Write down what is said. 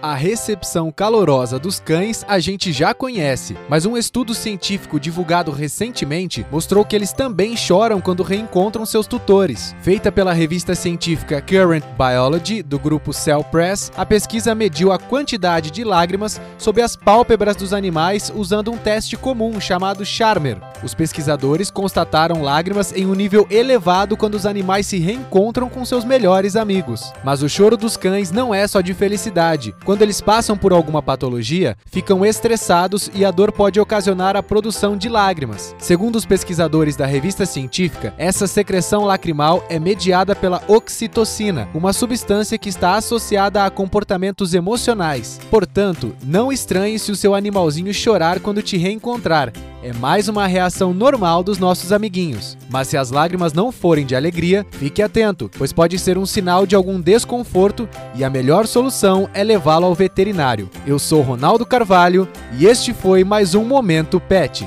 A recepção calorosa dos cães a gente já conhece, mas um estudo científico divulgado recentemente mostrou que eles também choram quando reencontram seus tutores. Feita pela revista científica Current Biology, do grupo Cell Press, a pesquisa mediu a quantidade de lágrimas sob as pálpebras dos animais usando um teste comum chamado Charmer. Os pesquisadores constataram lágrimas em um nível elevado quando os animais se reencontram com seus melhores amigos. Mas o choro dos cães não é só de felicidade. Quando eles passam por alguma patologia, ficam estressados e a dor pode ocasionar a produção de lágrimas. Segundo os pesquisadores da revista científica, essa secreção lacrimal é mediada pela oxitocina, uma substância que está associada a comportamentos emocionais. Portanto, não estranhe se o seu animalzinho chorar quando te reencontrar. É mais uma reação normal dos nossos amiguinhos. Mas se as lágrimas não forem de alegria, fique atento, pois pode ser um sinal de algum desconforto e a melhor solução é levá-lo ao veterinário. Eu sou Ronaldo Carvalho e este foi mais um Momento Pet.